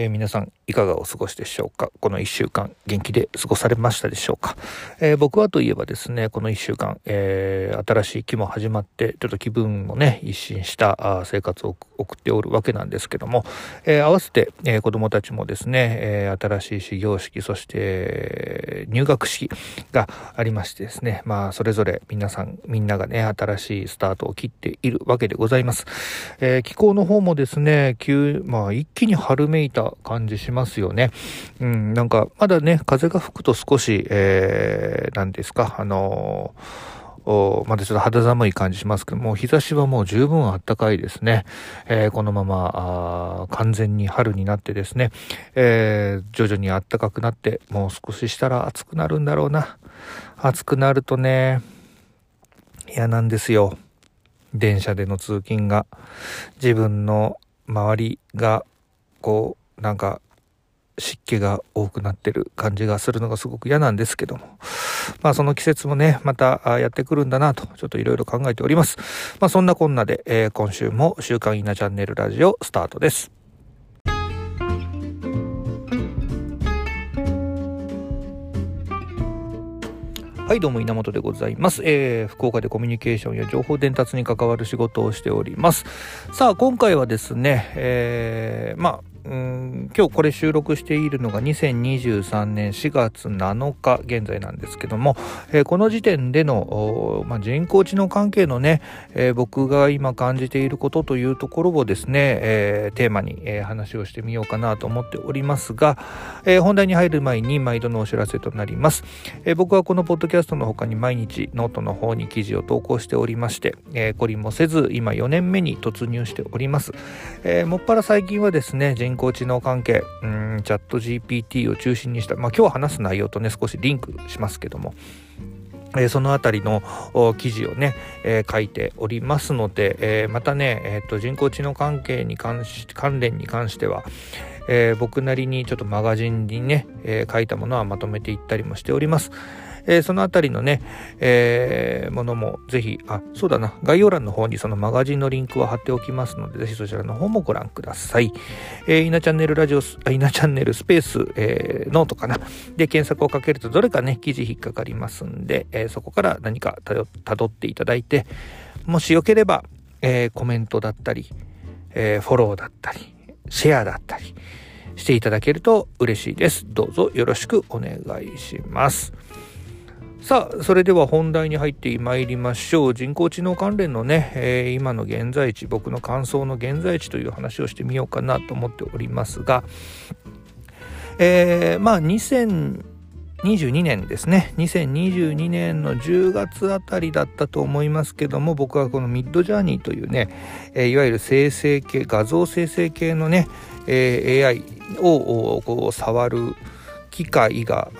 えー、皆さんいかがお過ごしでしょうか？この1週間元気で過ごされましたでしょうか、えー、僕はといえばですね、この1週間、えー、新しい期も始まって、ちょっと気分もね、一新した生活を送っておるわけなんですけども、え合わせて、え子供たちもですね、え新しい始業式、そして入学式がありましてですね、まあ、それぞれ皆さん、みんながね、新しいスタートを切っているわけでございます。え気候の方もですね、急、まあ、一気に春めいた感じしますよね。うん、なんか、まだね、風が吹くと少し、えー、何ですか、あのー、まだちょっと肌寒い感じしますけども、日差しはもう十分あったかいですね。えー、このまま完全に春になってですね、えー、徐々に暖かくなって、もう少ししたら暑くなるんだろうな。暑くなるとね、嫌なんですよ。電車での通勤が。自分の周りがこうなんか湿気が多くなってる感じがするのがすごく嫌なんですけども。まあその季節もね、またやってくるんだなと、ちょっといろいろ考えております。まあそんなこんなで、えー、今週も週刊イナチャンネルラジオスタートです。はいどうも稲本でございます、えー、福岡でコミュニケーションや情報伝達に関わる仕事をしておりますさあ今回はですね、えー、まあうん今日これ収録しているのが2023年4月7日現在なんですけども、えー、この時点での、まあ、人工知能関係のね、えー、僕が今感じていることというところをですね、えー、テーマに、え話をしてみようかなと思っておりますが、え本題に入る前に毎度のお知らせとなります、え僕はこのポッドキャストの他に毎日ノートの方に記事を投稿しておりまして、えー、懲りもせず今4年目に突入しております、えもっぱら最近はですね人工知能関係、 ChatGPT を中心にした、まあ今日話す内容とね、少しリンクしますけども、えー、そのあたりの記事をね、えー、書いておりますので、えー、またね、えーと、人工知能関係に関し関連に関しては、え僕なりにちょっとマガジンにね、え書いたものはまとめていったりもしております。えー、そのあたりのね、えー、ものもぜひ、あ、そうだな、概要欄の方にそのマガジンのリンクを貼っておきますので、ぜひそちらの方もご覧ください。えー、イナチャンネルラジオ、イナチャンネルスペース、えー、ノートかな。で、検索をかけるとどれかね、記事引っかかりますんで、えー、そこから何かたどっていただいて、もしよければ、えー、コメントだったり、えー、フォローだったり、シェアだったりしていただけると嬉しいです。どうぞよろしくお願いします。さあ、それでは本題に入ってまいりましょう。人工知能関連のね、えー、今の現在地、僕の感想の現在地という話をしてみようかなと思っておりますが、えー、まあ2022年ですね。2022年の10月あたりだったと思いますけども、僕はこのミッドジャーニーというね、えー、いわゆる生成系、画像生成系のね、えー、AI をこう触る機会が、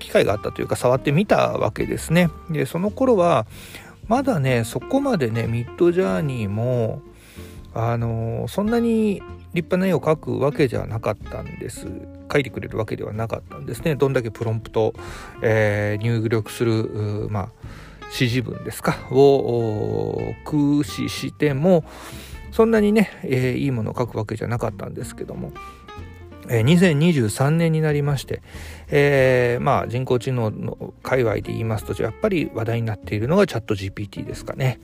機会があったというか触ってみたわけですね。で、その頃は、まだね、そこまでね、ミッドジャーニーも、あのそんなに立派な絵を描くわけじゃなかったんです。描いてくれるわけではなかったんですね。どんだけプロンプト、えー、入力する、まあ、指示文ですか、を駆使しても、そんなにね、えー、いいものを書くわけじゃなかったんですけども、え2023年になりまして、えー、まあ人工知能の界隈で言いますとやっぱり話題になっているのがチャット GPT ですかね。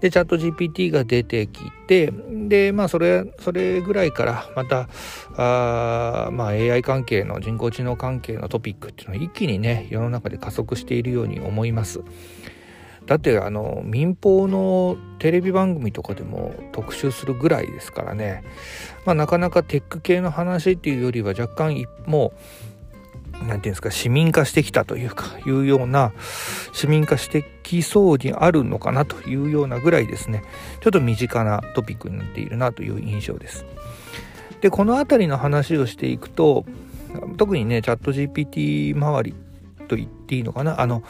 でチャット GPT が出てきてでまあそれそれぐらいからまたあ、まあ、AI 関係の人工知能関係のトピックっていうのは一気にね世の中で加速しているように思います。だってあの民放のテレビ番組とかでも特集するぐらいですからね、まあ、なかなかテック系の話っていうよりは若干もう何て言うんですか市民化してきたというかいうような市民化してきそうにあるのかなというようなぐらいですね。ちょっと身近なトピックになっているなという印象です。でこの辺りの話をしていくと特にねチャット GPT 周りと言っていいのかな。あの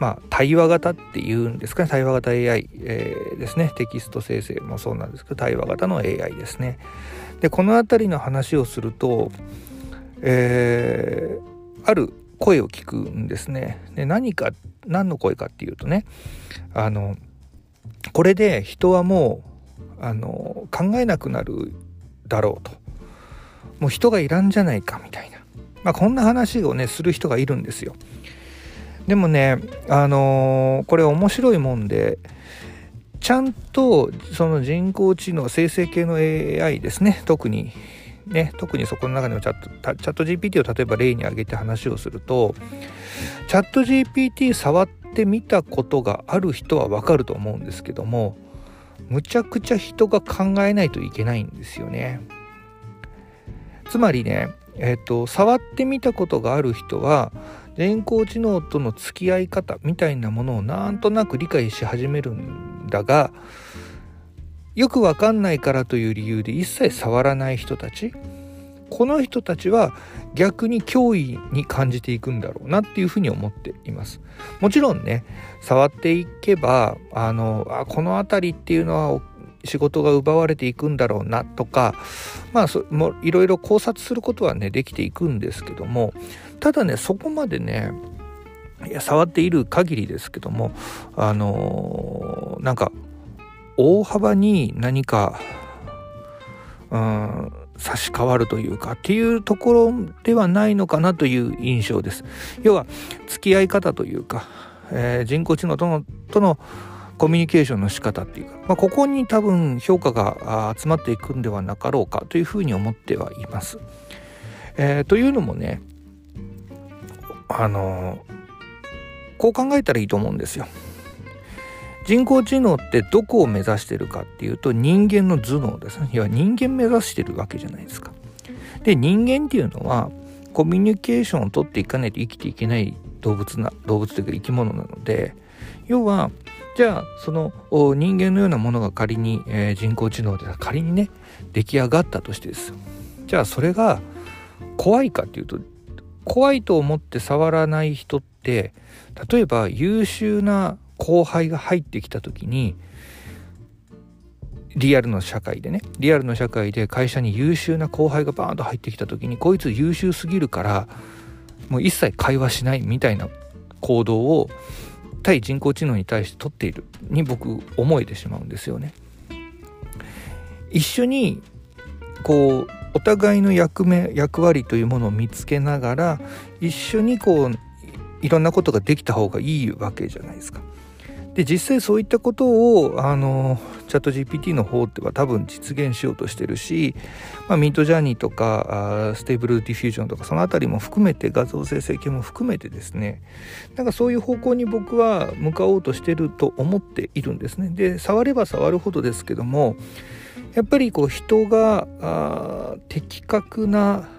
まあ、対話型っていうんですかね。対話型 AI、えー、ですね。テキスト生成もそうなんですけど対話型の AI ですね。でこの辺りの話をすると、えー、ある声を聞くんですね。で何か何の声かっていうとねあのこれで人はもうあの考えなくなるだろうと。もう人がいらんじゃないかみたいな、まあ、こんな話をねする人がいるんですよ。でもねあのー、これ面白いもんでちゃんとその人工知能生成系の AI ですね特にね特にそこの中でもチャットチャット GPT を例えば例に挙げて話をするとチャット GPT 触ってみたことがある人はわかると思うんですけどもむちゃくちゃ人が考えないといけないんですよね。つまりね、えっ、ー、と触ってみたことがある人は人工知能との付き合い方みたいなものをなんとなく理解し始めるんだがよくわかんないからという理由で一切触らない人たち。この人たちは逆に脅威に感じていくんだろうなっていうふうに思っています。もちろんね触っていけばあのあこの辺りっていうのは仕事が奪われていくんだろうなとかまあそもいろいろ考察することはねできていくんですけどもただねそこまでねいや触っている限りですけどもあのー、なんか大幅に何かうん差し替わるというかっていうところではないのかなという印象です。要は付き合い方というか、えー、人工知能とのとのコミュニケーションの仕方っていうか、まあ、ここに多分評価が集まっていくんではなかろうかというふうに思ってはいます。えー、というのもねあのこう考えたらいいと思うんですよ。人工知能ってどこを目指してるかっていうと人間の頭脳ですね。いや人間目指してるわけじゃないですか。で人間っていうのはコミュニケーションをとっていかないと生きていけない動物な動物というか生き物なので要はじゃあその人間のようなものが仮に、えー、人工知能で仮にね出来上がったとしてですよ。じゃあそれが怖いかっていうと怖いと思って触らない人って例えば優秀な後輩が入ってきた時にリアルの社会でねリアルの社会で会社に優秀な後輩がバーンと入ってきた時にこいつ優秀すぎるからもう一切会話しないみたいな行動を対人工知能に対して取っているに僕思えてしまうんですよね。一緒にこうお互いの役目役割というものを見つけながら一緒にこういろんなことができた方がいいわけじゃないですか。で実際そういったことをあのチャット GPT の方では多分実現しようとしてるし、まあ、 Midjourney とかあ Stable Diffusion とかその辺りも含めて画像生成系も含めてですねなんかそういう方向に僕は向かおうとしてると思っているんですね。で触れば触るほどですけどもやっぱりこう人が的確な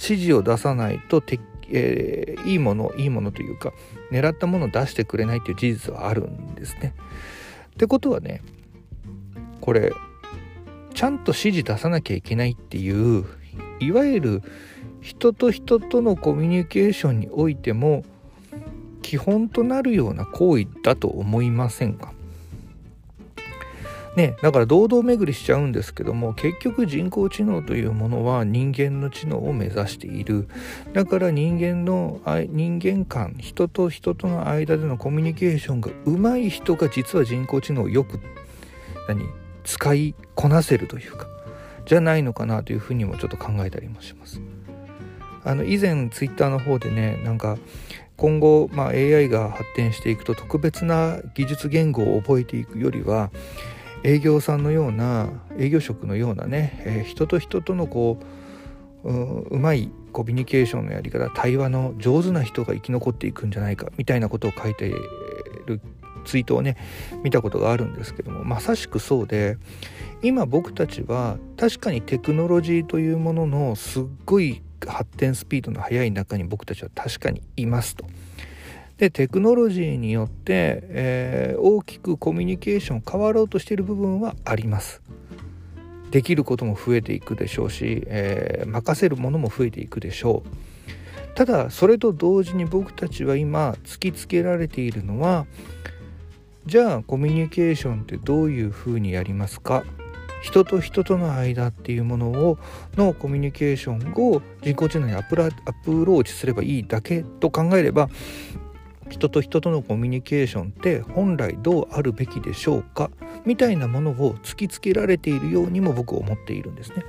指示を出さないとて、えー、いいものいいものというか狙ったものを出してくれないという事実はあるんですね。ってことはねこれちゃんと指示出さなきゃいけないっていういわゆる人と人とのコミュニケーションにおいても基本となるような行為だと思いませんか？ね、だから堂々巡りしちゃうんですけども結局人工知能というものは人間の知能を目指しているだから人間の人間間人と人との間でのコミュニケーションが上手い人が実は人工知能をよく何使いこなせるというかじゃないのかなというふうにもちょっと考えたりもします。あの以前ツイッターの方でねなんか今後、まあ、AI が発展していくと特別な技術言語を覚えていくよりは営業さんのような営業職のようなね、えー、人と人とのこううまいコミュニケーションのやり方対話の上手な人が生き残っていくんじゃないかみたいなことを書いているツイートをね見たことがあるんですけどもまさしくそうで今僕たちは確かにテクノロジーというもののすっごい発展スピードの速い中に僕たちは確かにいますと。でテクノロジーによって、えー、大きくコミュニケーション変わろうとしている部分はあります。できることも増えていくでしょうし、えー、任せるものも増えていくでしょう。ただそれと同時に僕たちは今突きつけられているのはじゃあコミュニケーションってどういうふうにやりますか？人と人との間っていうものをのコミュニケーションを人工知能にアプローチすればいいだけと考えれば人と人とのコミュニケーションって本来どうあるべきでしょうか？みたいなものを突きつけられているようにも僕は思っているんですね。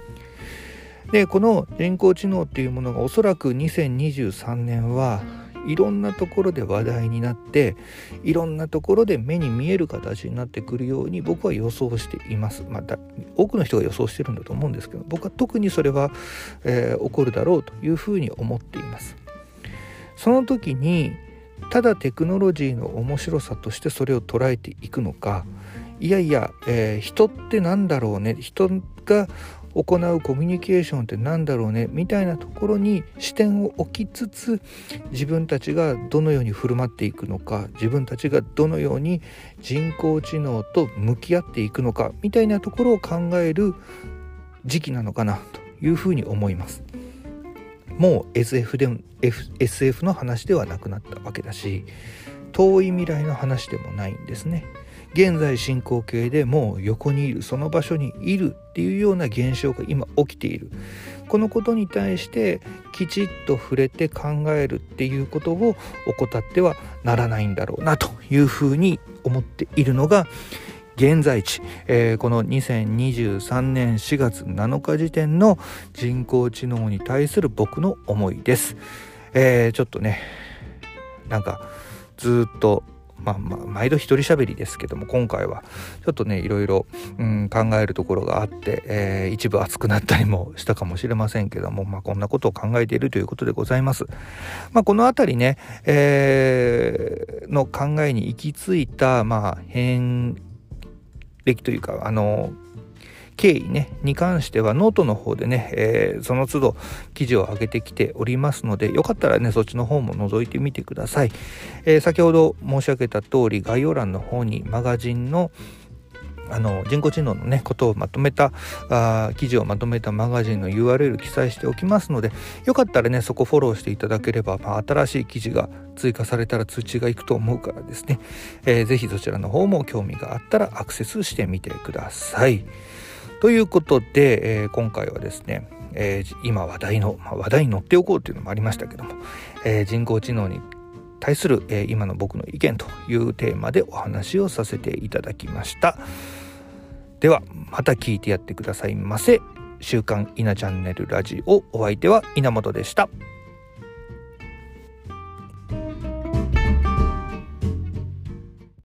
でこの人工知能っていうものがおそらく2023年はいろんなところで話題になっていろんなところで目に見える形になってくるように僕は予想しています。また多くの人が予想してるんだと思うんですけど僕は特にそれは、えー、起こるだろうというふうに思っています。その時にただテクノロジーの面白さとしてそれを捉えていくのか。いやいや、えー、人って何だろうね。人が行うコミュニケーションって何だろうね。みたいなところに視点を置きつつ自分たちがどのように振る舞っていくのか。自分たちがどのように人工知能と向き合っていくのか。みたいなところを考える時期なのかなというふうに思います。もう SF で SF の話ではなくなったわけだし遠い未来の話でもないんですね。現在進行形でもう横にいるその場所にいるっていうような現象が今起きているこのことに対してきちっと触れて考えるっていうことを怠ってはならないんだろうなというふうに思っているのが現在地、えー、この2023年4月7日時点の人工知能に対する僕の思いです。えー、ちょっとねなんかずっとまあ、まあ、毎度一人喋りですけども今回はちょっとねいろいろ、うん、考えるところがあって、えー、一部熱くなったりもしたかもしれませんけども、まあ、こんなことを考えているということでございます。まあ、この辺りね、えー、の考えに行き着いた、まあ、変歴というかあの経緯ねに関してはノートの方でね、えー、その都度記事を上げてきておりますのでよかったらねそっちの方も覗いてみてください、えー、先ほど申し上げた通り概要欄の方にマガジンのあの人工知能のねことをまとめたあ記事をまとめたマガジンの URL 記載しておきますのでよかったらねそこフォローしていただければ、まあ、新しい記事が追加されたら通知がいくと思うからですね、えー、ぜひそちらの方も興味があったらアクセスしてみてください。ということで、えー、今回はですね、えー、今話題の、まあ、話題に乗っておこうというのもありましたけども、えー、人工知能に対する、え今の僕の意見というテーマでお話をさせていただきましたではまた聞いてやってくださいませ週刊稲チャンネルラジオお相手は稲本でした。